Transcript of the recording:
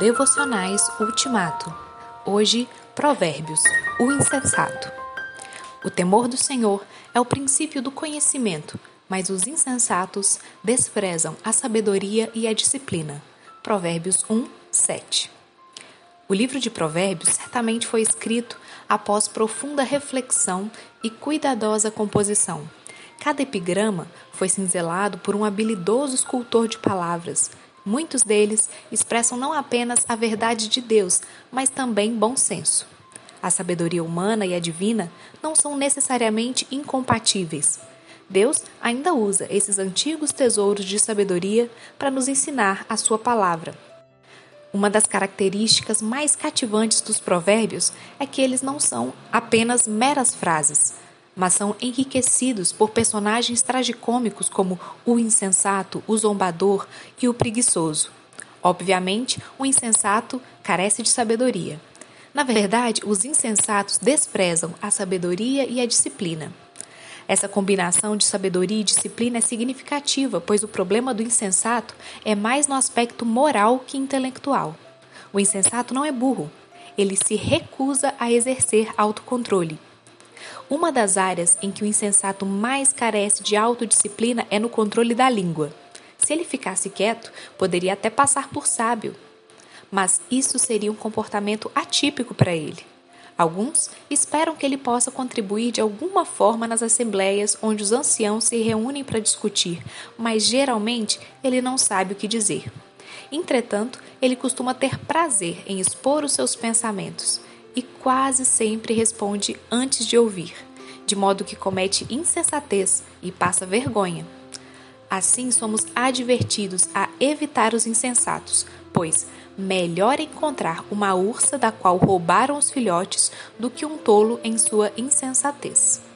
Devocionais Ultimato. Hoje, Provérbios, o insensato. O temor do Senhor é o princípio do conhecimento, mas os insensatos desprezam a sabedoria e a disciplina. Provérbios 1, 7. O livro de Provérbios certamente foi escrito após profunda reflexão e cuidadosa composição. Cada epigrama foi cinzelado por um habilidoso escultor de palavras, Muitos deles expressam não apenas a verdade de Deus, mas também bom senso. A sabedoria humana e a divina não são necessariamente incompatíveis. Deus ainda usa esses antigos tesouros de sabedoria para nos ensinar a sua palavra. Uma das características mais cativantes dos provérbios é que eles não são apenas meras frases, mas são enriquecidos por personagens tragicômicos como o insensato, o zombador e o preguiçoso. Obviamente, o insensato carece de sabedoria. Na verdade, os insensatos desprezam a sabedoria e a disciplina. Essa combinação de sabedoria e disciplina é significativa, pois o problema do insensato é mais no aspecto moral que intelectual. O insensato não é burro, ele se recusa a exercer autocontrole. Uma das áreas em que o insensato mais carece de autodisciplina é no controle da língua. Se ele ficasse quieto, poderia até passar por sábio. Mas isso seria um comportamento atípico para ele. Alguns esperam que ele possa contribuir de alguma forma nas assembleias onde os anciãos se reúnem para discutir, mas geralmente ele não sabe o que dizer. Entretanto, ele costuma ter prazer em expor os seus pensamentos e quase sempre responde antes de ouvir, de modo que comete insensatez e passa vergonha. Assim, somos advertidos a evitar os insensatos, pois melhor encontrar uma ursa da qual roubaram os filhotes do que um tolo em sua insensatez.